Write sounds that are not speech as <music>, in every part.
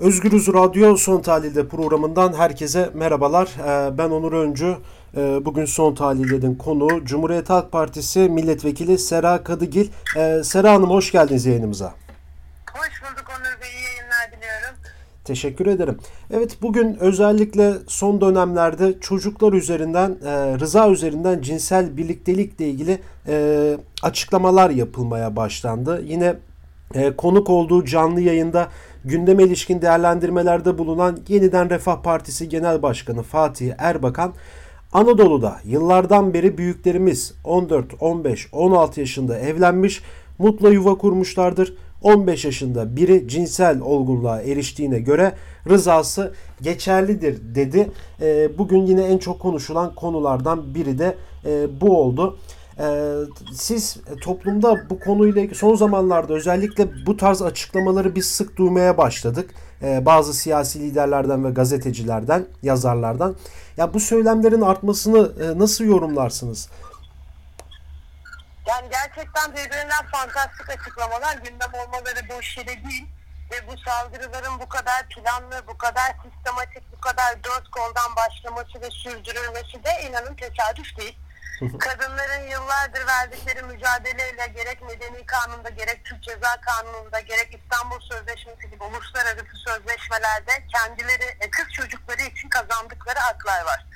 Özgürüz Radyo Son Tahlil'de programından herkese merhabalar. Ee, ben Onur Öncü. Ee, bugün Son Tahlil'in konu Cumhuriyet Halk Partisi Milletvekili Sera Kadıgil. Ee, Sera Hanım hoş geldiniz yayınımıza. Hoş bulduk Onur Bey. İyi yayınlar diliyorum. Teşekkür ederim. Evet bugün özellikle son dönemlerde çocuklar üzerinden, e, rıza üzerinden cinsel birliktelikle ilgili e, açıklamalar yapılmaya başlandı. Yine e, konuk olduğu canlı yayında gündeme ilişkin değerlendirmelerde bulunan Yeniden Refah Partisi Genel Başkanı Fatih Erbakan, Anadolu'da yıllardan beri büyüklerimiz 14, 15, 16 yaşında evlenmiş, mutlu yuva kurmuşlardır. 15 yaşında biri cinsel olgunluğa eriştiğine göre rızası geçerlidir dedi. E, bugün yine en çok konuşulan konulardan biri de e, bu oldu. Ee, siz toplumda bu konuyla son zamanlarda özellikle bu tarz açıklamaları biz sık duymaya başladık. Ee, bazı siyasi liderlerden ve gazetecilerden, yazarlardan. Ya bu söylemlerin artmasını e, nasıl yorumlarsınız? Yani gerçekten birbirinden fantastik açıklamalar gündem olmaları boş yere değil. Ve bu saldırıların bu kadar planlı, bu kadar sistematik, bu kadar dört koldan başlaması ve sürdürülmesi de inanın tesadüf değil. Kadınların yıllardır verdikleri mücadeleyle gerek medeni kanunda gerek Türk Ceza Kanunu'nda gerek İstanbul Sözleşmesi gibi uluslararası sözleşmelerde kendileri e, kız çocukları için kazandıkları haklar var.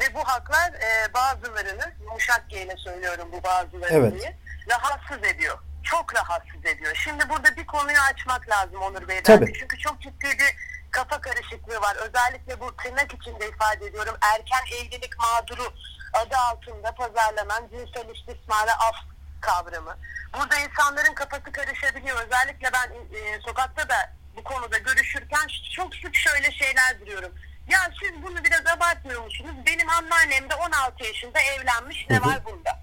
Ve bu haklar e, bazılarını yumuşak G ile söylüyorum bu bazılarını Evet. diye, rahatsız ediyor. Çok rahatsız ediyor. Şimdi burada bir konuyu açmak lazım Onur Bey. Tabii. Çünkü çok ciddi bir kafa karışıklığı var. Özellikle bu tırnak içinde ifade ediyorum. Erken evlilik mağduru adı altında pazarlanan cinsel istismara af kavramı. Burada insanların kafası karışabiliyor. Özellikle ben e, sokakta da bu konuda görüşürken çok sık şöyle şeyler duyuyorum. Ya siz bunu biraz abartmıyor musunuz? Benim anneannem de 16 yaşında evlenmiş. Ne var bunda?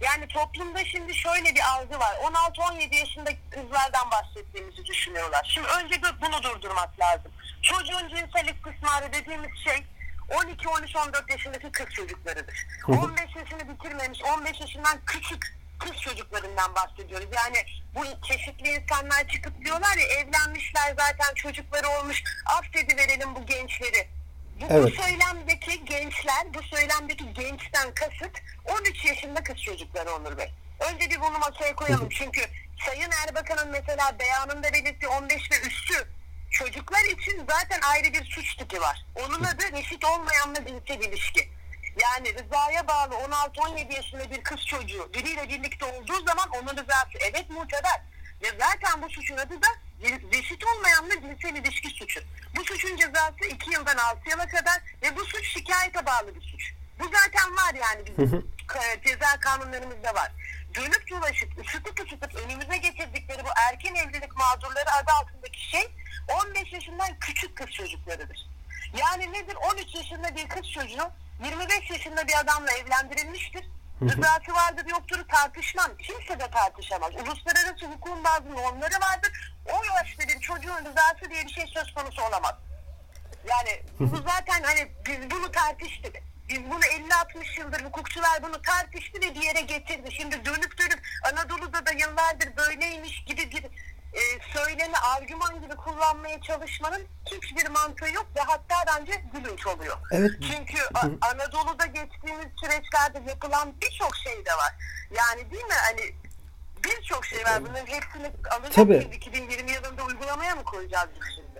Yani toplumda şimdi şöyle bir algı var. 16-17 yaşındaki kızlardan bahsettiğimizi düşünüyorlar. Şimdi önce bu- bunu durdurmak lazım. Çocuğun cinsel istismarı dediğimiz şey 12-13-14 yaşındaki kız çocuklarıdır. 15 yaşını bitirmemiş, 15 yaşından küçük kız çocuklarından bahsediyoruz. Yani bu çeşitli insanlar çıkıp diyorlar ya evlenmişler zaten çocukları olmuş affediverelim bu gençleri. Bu, Evet. bu söylemdeki gençler, bu söylemdeki gençten kasıt 13 yaşında kız çocukları Onur Bey. Önce bir bunu masaya koyalım. Çünkü Sayın Erbakan'ın mesela beyanında belirttiği 15 ve üstü çocuklar için zaten ayrı bir suç tipi var. Onun adı reşit olmayanla cinsel ilişki. Yani rızaya bağlı 16-17 yaşında bir kız çocuğu biriyle birlikte olduğu zaman onun rızası evet muteber. Ve zaten bu suçun adı da reşit olmayanla cinsel ilişki suçu. Bu suçun cezası 2 yıldan 6 yıla kadar ve bu suç şikayete bağlı bir suç. Bu zaten var yani bizim ceza kanunlarımızda var. Dönüp dolaşıp ısıtıp ısıtıp önümüze getirdikleri bu erken evlilik mağdurları adı altındaki şey 15 yaşından küçük kız çocuklarıdır. Yani nedir? 13 yaşında bir kız çocuğu 25 yaşında bir adamla evlendirilmiştir. Rızası vardır yoktur tartışmam. Kimse de tartışamaz. Uluslararası hukukun bazı normları vardır. O yaşta bir çocuğun rızası diye bir şey söz konusu olamaz. Yani bu zaten hani biz bunu tartıştık. Biz bunu 50-60 yıldır hukukçular bunu tartıştı ve bir yere getirdi. Şimdi dönüp dönüp Anadolu'da da yıllardır böyleymiş gibi bir e, söylemi argüman gibi kullanmaya çalışmanın hiçbir mantığı yok ve hatta bence gülünç oluyor. Evet. Çünkü A- Anadolu'da geçtiğimiz süreçlerde yapılan birçok şey de var. Yani değil mi hani birçok şey var. Bunların hepsini alacak Tabii. mıyız? 2020 yılında uygulamaya mı koyacağız biz şimdi?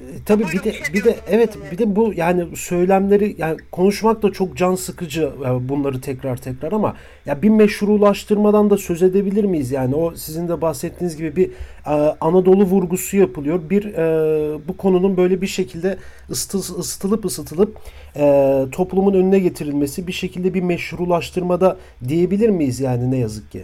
E, Tabii bir Buyurun, de bir şey bir de evet bir de bu yani söylemleri yani konuşmak da çok can sıkıcı e, bunları tekrar tekrar ama ya bir meşrulaştırmadan da söz edebilir miyiz? Yani o sizin de bahsettiğiniz gibi bir e, Anadolu vurgusu yapılıyor. Bir e, bu konunun böyle bir şekilde ısıtı, ısıtılıp ısıtılıp e, toplumun önüne getirilmesi bir şekilde bir meşrulaştırmada diyebilir miyiz yani ne yazık ki.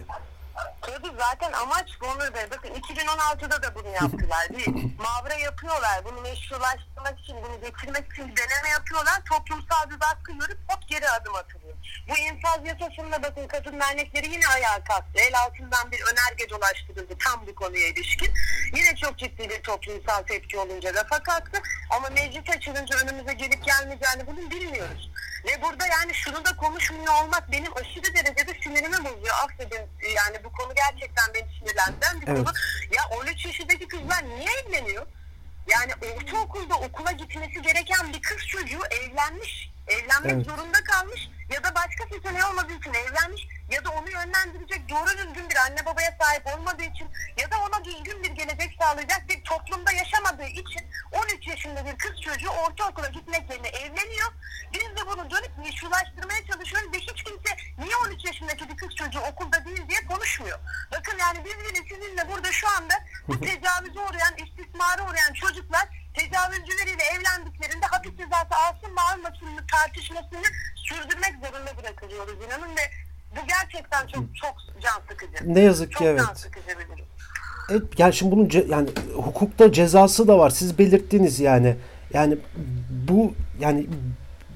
Tabii zaten amaç bu Onur Bey. Bakın 2016'da da bunu yaptılar. Bir <laughs> mavra yapıyorlar. Bunu meşrulaştırmak için, bunu getirmek için bir deneme yapıyorlar. Toplumsal bir baskı görüp hop geri adım atılıyor. Bu infaz yasasında bakın kadın dernekleri yine ayağa kalktı. El altından bir önerge dolaştırıldı tam bu konuya ilişkin. Yine çok ciddi bir toplumsal tepki olunca rafa kalktı. Ama meclis açılınca önümüze gelip gelmeyeceğini bunu bilmiyoruz. Ve burada yani şunu da konuşmuyor olmak benim aşırı derecede sinirimi bozuyor. Affedin yani bu konu gerçekten beni sinirlendiren bir Evet. konu. Ya 13 yaşındaki kızlar niye evleniyor? Yani olan bir kız çocuğu evlenmiş, evlenmek Evet. zorunda kalmış ya da başka seçeneği olmadığı için evlenmiş ya da onu yönlendirecek doğru düzgün bir anne babaya sahip olmadığı için ya da ona düzgün bir gelecek sağlayacak bir toplumda yaşamadığı için 13 yaşında bir kız çocuğu ortaokula gitmek yerine evleniyor. Biz de bunu dönüp meşrulaştırmaya çalışıyoruz ve hiç kimse niye 13 yaşındaki bir kız çocuğu okulda değil diye konuşmuyor. Bakın yani biz bile sizinle burada şu anda bu tecavüze uğrayan, istismara uğrayan çocuklar tecavüzcüleriyle evlendiklerinde hapis cezası alsın mı almasın mı tartışmasını sürdürmek zorunda bırakılıyoruz inanın ve bu gerçekten çok çok can sıkıcı. Ne yazık ki çok evet. can sıkıcı bir. Evet, yani şimdi bunun ce- yani hukukta cezası da var. Siz belirttiniz yani. Yani bu yani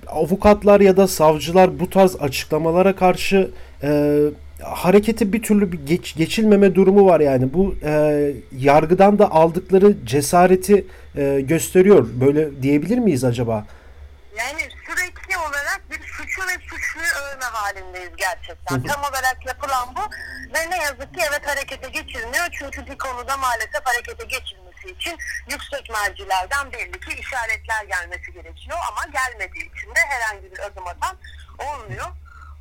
avukatlar ya da savcılar bu tarz açıklamalara karşı e, hareketi bir türlü bir geç, geçilmeme durumu var yani. Bu e, yargıdan da aldıkları cesareti e, gösteriyor. Böyle diyebilir miyiz acaba? Yani sürekli olarak bir suçu ve suçluyu övme halindeyiz gerçekten. Tam olarak yapılan bu ve ne yazık ki evet harekete geçilmiyor. Çünkü bir konuda maalesef harekete geçilmesi için yüksek mercilerden belli ki işaretler gelmesi gerekiyor ama gelmediği için de herhangi bir adım atan olmuyor.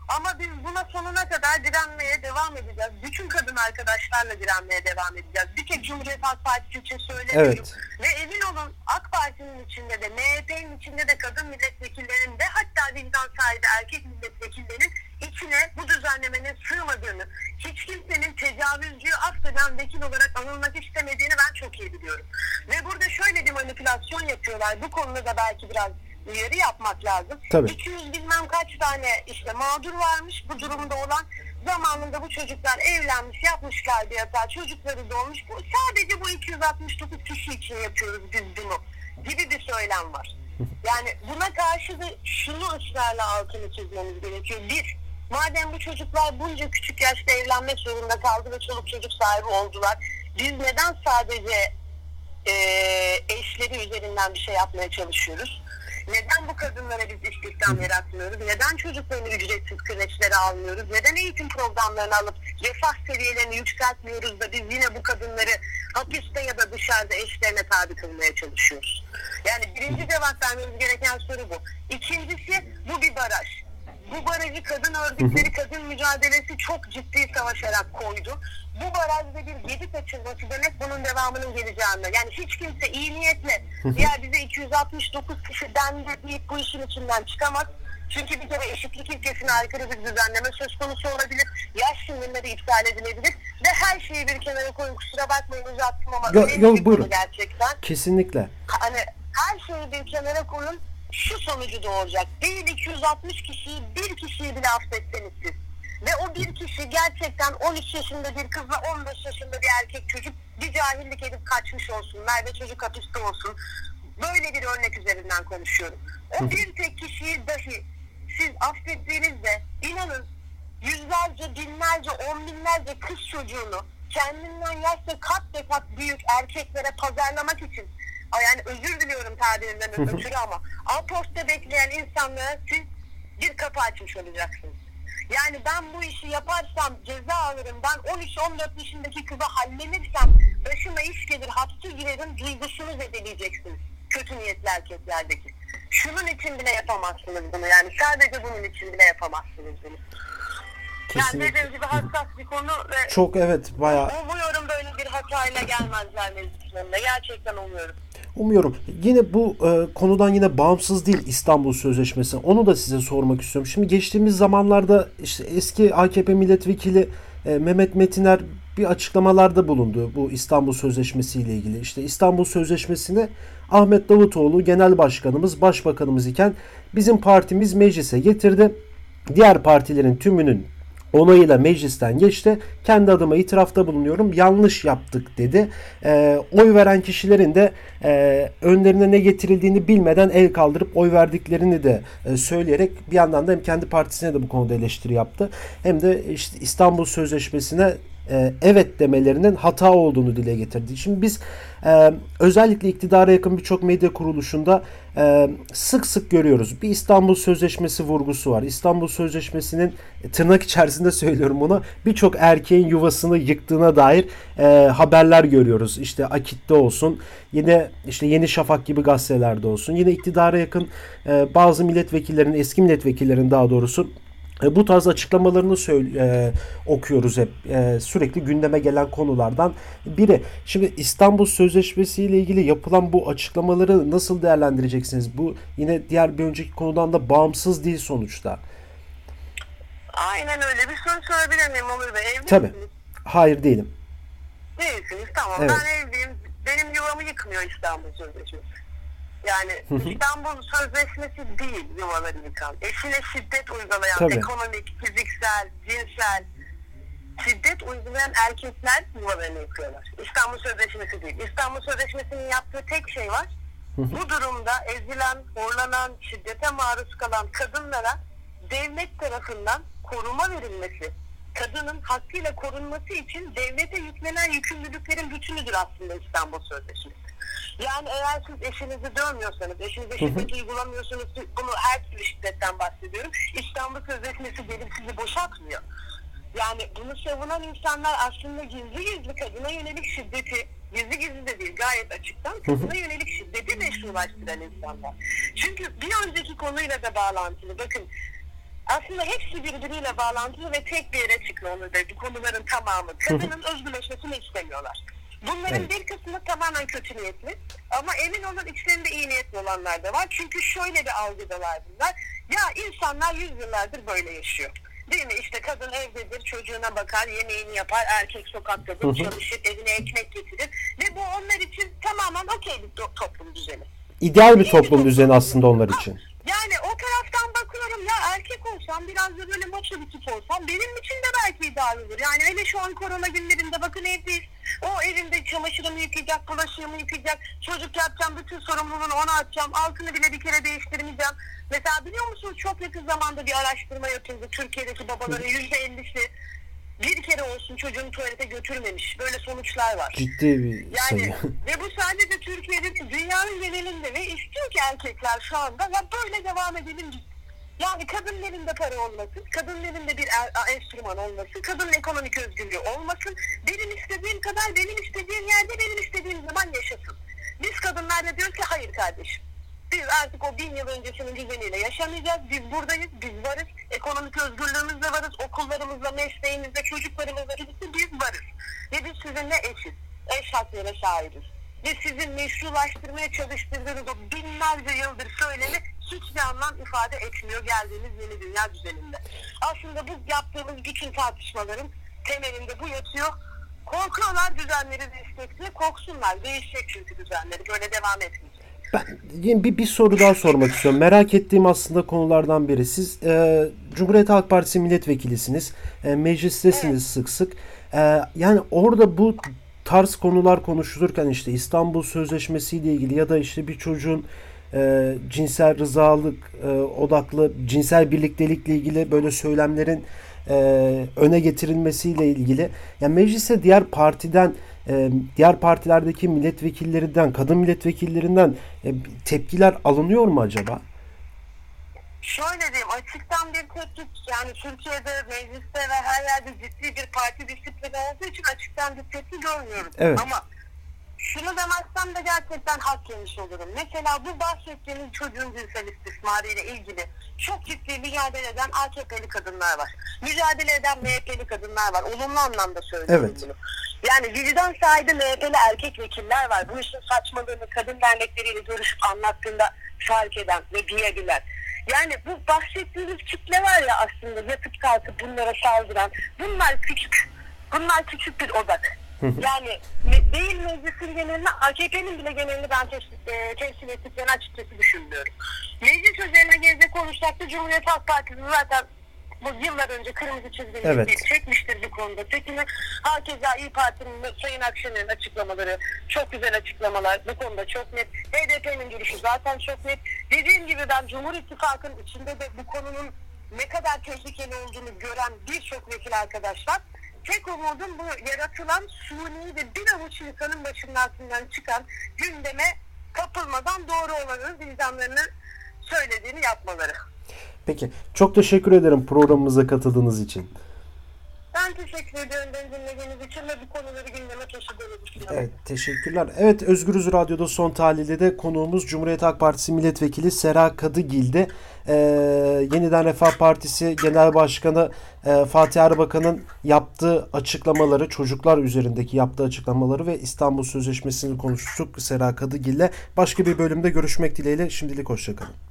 Ama biz buna sonuna kadar direnmeye devam edeceğiz. Bütün kadın arkadaşlarla direnmeye devam edeceğiz. Bir tek Cumhuriyet Halk Partisi için söylemiyorum. Evet. Ve emin olun AK Parti'nin içinde de MHP'nin içinde de kadın milletvekillerinin de hatta vicdan sahibi erkek milletvekillerinin içine bu düzenlemenin sığmadığını, hiç kimsenin tecavüzcüyü affeden vekil olarak anılmak istemediğini ben çok iyi biliyorum. Ve burada şöyle bir manipülasyon yapıyorlar. Bu konuda da belki biraz uyarı yapmak lazım. Tabii. 200 bilmem kaç tane işte mağdur varmış bu durumda olan. Zamanında bu çocuklar evlenmiş, yapmışlar bir hata, çocukları doğmuş. Bu, sadece bu 269 kişi için yapıyoruz biz bunu gibi bir söylem var. <laughs> Yani buna karşı da şunu ısrarla altını çizmemiz gerekiyor. Bir, madem bu çocuklar bunca küçük yaşta evlenmek zorunda kaldı ve çoluk çocuk sahibi oldular. Biz neden sadece e, eşleri üzerinden bir şey yapmaya çalışıyoruz? Neden bu kadınlara biz istihdam yaratmıyoruz? Neden çocuklarını ücretsiz kreşlere almıyoruz? Neden eğitim programlarını alıp refah seviyelerini yükseltmiyoruz da biz yine bu kadınları hapiste ya da dışarıda eşlerine tabi kılmaya çalışıyoruz? Yani birinci cevap vermemiz gereken soru bu. İkincisi bu bir baraj. Bu barajı kadın örgütleri, kadın mücadelesi çok ciddi savaşarak koydu. Bu barajda bir gedi kaçırması demek bunun devamının geleceğine. Yani hiç kimse iyi niyetle ya bize 269 kişi dendi deyip bu işin içinden çıkamaz. Çünkü bir kere eşitlik ilkesine aykırı bir düzenleme söz konusu olabilir. Yaş sınırları iptal edilebilir. Ve her şeyi bir kenara koyun kusura bakmayın uzattım ama Yo- yo, buyurun. gerçekten Kesinlikle. hani her şeyi bir kenara koyun şu sonucu doğuracak. Değil 260 kişiyi bir kişiyi bile affetseniz siz. Ve o bir kişi gerçekten 13 yaşında bir kızla 15 yaşında bir erkek çocuk bir cahillik edip kaçmış olsun. Nerede çocuk hapiste olsun. Böyle bir örnek üzerinden konuşuyorum. O bir tek kişiyi dahi siz affettiğinizde inanın yüzlerce, binlerce, on binlerce kız çocuğunu kendinden yaşça kat ve kat büyük erkeklere pazarlamak için yani özür diliyorum tabirimden <laughs> ötürü ama Aposta bekleyen insanlara siz bir kapı açmış olacaksınız. Yani ben bu işi yaparsam ceza alırım. Ben 13-14 yaşındaki kızı hallenirsem başıma iş gelir, hapse girerim duygusunu zedeleyeceksiniz. Kötü niyetli erkeklerdeki. Şunun için bile yapamazsınız bunu. Yani sadece bunun için bile yapamazsınız bunu. Yani Kesinlikle. dediğim gibi hassas bir konu ve Çok evet bayağı umuyorum böyle bir hatayla gelmezler önüne. Gerçekten umuyorum. Umuyorum. Yine bu e, konudan yine bağımsız değil İstanbul Sözleşmesi. Onu da size sormak istiyorum. Şimdi geçtiğimiz zamanlarda işte eski AKP milletvekili e, Mehmet Metiner bir açıklamalarda bulundu bu İstanbul Sözleşmesi ile ilgili. İşte İstanbul Sözleşmesi'ni Ahmet Davutoğlu genel başkanımız, başbakanımız iken bizim partimiz meclise getirdi. Diğer partilerin tümünün onayıyla meclisten geçti. Kendi adıma itirafta bulunuyorum. Yanlış yaptık dedi. Ee, oy veren kişilerin de e, önlerine ne getirildiğini bilmeden el kaldırıp oy verdiklerini de e, söyleyerek bir yandan da hem kendi partisine de bu konuda eleştiri yaptı. Hem de işte İstanbul Sözleşmesi'ne e, evet demelerinin hata olduğunu dile getirdi. Şimdi biz e, özellikle iktidara yakın birçok medya kuruluşunda e, sık sık görüyoruz. Bir İstanbul Sözleşmesi vurgusu var. İstanbul Sözleşmesi'nin e, tırnak içerisinde <laughs> söylüyorum bunu birçok erkeğin yuvasını yıktığına dair e, haberler görüyoruz. İşte Akit'te olsun, yine işte Yeni Şafak gibi gazetelerde olsun, yine iktidara yakın e, bazı milletvekillerinin, eski milletvekillerinin daha doğrusu bu tarz açıklamalarını söyle, e, okuyoruz hep. E, sürekli gündeme gelen konulardan biri. Şimdi İstanbul Sözleşmesi ile ilgili yapılan bu açıklamaları nasıl değerlendireceksiniz? Bu yine diğer bir önceki konudan da bağımsız değil sonuçta. Aynen öyle. Bir soru sorabilir miyim Onur Bey? Evli Tabii. misiniz? Hayır değilim. Değilsiniz. Tamam. Evet. Ben evliyim. Benim yuvamı yıkmıyor İstanbul Sözleşmesi. Yani İstanbul Sözleşmesi değil yuvaları yıkan. Eşine şiddet uygulayan, Tabii. ekonomik, fiziksel, cinsel şiddet uygulayan erkekler yuvalarını yıkıyorlar. İstanbul Sözleşmesi değil. İstanbul Sözleşmesi'nin yaptığı tek şey var. Bu durumda ezilen, horlanan, şiddete maruz kalan kadınlara devlet tarafından koruma verilmesi, kadının hakkıyla korunması için devlete yüklenen yükümlülüklerin bütünüdür aslında İstanbul Sözleşmesi. Yani eğer siz eşinizi dövmüyorsanız, eşinize şiddet uygulamıyorsunuz, bunu her türlü şiddetten bahsediyorum. İstanbul Sözleşmesi gelip sizi boşaltmıyor. Yani bunu savunan insanlar aslında gizli gizli kadına yönelik şiddeti, gizli gizli de değil gayet açıktan kadına yönelik şiddeti meşrulaştıran insanlar. Çünkü bir önceki konuyla da bağlantılı. Bakın aslında hepsi birbiriyle bağlantılı ve tek bir yere da bu konuların tamamı. Kadının özgürleşmesini istemiyorlar. Bunların Evet. bir kısmı tamamen kötü niyetli ama emin olun içlerinde iyi niyetli olanlar da var. Çünkü şöyle bir algıdalar bunlar. Ya insanlar yüzyıllardır böyle yaşıyor. Değil mi? İşte kadın evdedir, çocuğuna bakar, yemeğini yapar, erkek sokaktadır, çalışır, evine ekmek getirir. Ve bu onlar için tamamen okey bir to- toplum düzeni. İdeal bir toplum düzeni aslında onlar için. Yani o taraftan bakıyorum ya erkek olsam biraz da böyle maço bir tip olsam benim için de belki ideal olur. Yani hele şu an korona günlerinde bakın evdeyiz. O evinde çamaşırımı yıkayacak, bulaşığımı yıkayacak, çocuk yapacağım, bütün sorumluluğunu ona atacağım, altını bile bir kere değiştirmeyeceğim. Mesela biliyor musunuz çok yakın zamanda bir araştırma yapıldı. Türkiye'deki babaların yüzde ellisi bir kere olsun çocuğunu tuvalete götürmemiş. Böyle sonuçlar var. Ciddi bir sayı. Yani <laughs> ve bu sadece Türkiye'de dünyanın genelinde ve istiyor ki erkekler şu anda ya böyle devam edelim. Yani kadının elinde para olmasın, kadının elinde bir er- enstrüman olmasın, kadının ekonomik özgürlüğü olmasın. Benim istediğim kadar benim istediğim yerde benim istediğim zaman yaşasın. Biz kadınlar da diyoruz ki hayır kardeşim. Biz artık o bin yıl öncesinin düzeniyle yaşamayacağız. Biz buradayız, biz varız. Ekonomik özgürlüğümüzle varız. Okullarımızla, mesleğimizle, çocuklarımızla birlikte biz varız. Ve biz sizinle eşiz. Eş haklara sahibiz. Ve sizin meşrulaştırmaya çalıştırdığınız o binlerce yıldır söylemi hiçbir anlam ifade etmiyor geldiğimiz yeni dünya düzeninde. Aslında bu yaptığımız bütün tartışmaların temelinde bu yatıyor. Korkuyorlar düzenleri destekle, korksunlar. Değişecek çünkü düzenleri. Böyle devam etmeyecek. Ben yine bir, bir soru daha sormak istiyorum. Merak ettiğim aslında konulardan biri. Siz e, Cumhuriyet Halk Partisi milletvekilisiniz. E, meclistesiniz sık sık. E, yani orada bu tarz konular konuşulurken işte İstanbul Sözleşmesi ile ilgili ya da işte bir çocuğun e, cinsel rızalık e, odaklı cinsel birliktelikle ilgili böyle söylemlerin e, öne getirilmesiyle ilgili yani meclise diğer partiden e, diğer partilerdeki milletvekillerinden kadın milletvekillerinden e, tepkiler alınıyor mu acaba? Şöyle diyeyim açıktan bir tepki yani Türkiye'de mecliste ve her yerde ciddi bir parti disiplini olduğu için açıktan bir tepki görmüyorum. Evet. Ama şunu demezsem de gerçekten hak yemiş olurum. Mesela bu bahsettiğimiz çocuğun cinsel istismarı ile ilgili çok ciddi mücadele eden AKP'li kadınlar var. Mücadele eden MHP'li kadınlar var. Olumlu anlamda söylüyorum Evet. bunu. Yani vicdan sahibi MHP'li erkek vekiller var. Bu işin saçmalığını kadın dernekleriyle görüşüp anlattığında fark eden ve duyabilen. Yani bu bahsettiğimiz kitle var ya aslında yatıp kalkıp bunlara saldıran. Bunlar küçük. Bunlar küçük bir odak. <laughs> yani değil meclisin genelini AKP'nin bile genelini ben teşkil, e, temsil ettiklerini açıkçası düşünmüyorum. Meclis üzerine gelecek olursak da Cumhuriyet Halk Partisi zaten bu yıllar önce kırmızı çizgini Evet. çekmiştir bu konuda. Çekimi hakeza İyi Parti'nin Sayın Akşener'in açıklamaları çok güzel açıklamalar. Bu konuda çok net. HDP'nin görüşü zaten çok net. Dediğim gibi ben Cumhur İttifakı'nın içinde de bu konunun ne kadar tehlikeli olduğunu gören birçok vekil arkadaşlar tek umudum bu yaratılan suni ve bir avuç insanın başının altından çıkan gündeme kapılmadan doğru olanın vicdanlarını söylediğini yapmaları. Peki çok teşekkür ederim programımıza katıldığınız için. Teşekkür ediyorum beni dinlediğiniz için ve bu konuları gündeme taşıdığınız için. Evet teşekkürler. Evet Özgürüz Radyo'da son tahlilde de konuğumuz Cumhuriyet Halk Partisi Milletvekili Sera Kadıgil'de. Ee, Yeniden Refah Partisi Genel Başkanı e, Fatih Erbakan'ın yaptığı açıklamaları, çocuklar üzerindeki yaptığı açıklamaları ve İstanbul Sözleşmesi'ni konuştuk Sera Kadıgil'le. Başka bir bölümde görüşmek dileğiyle şimdilik hoşçakalın.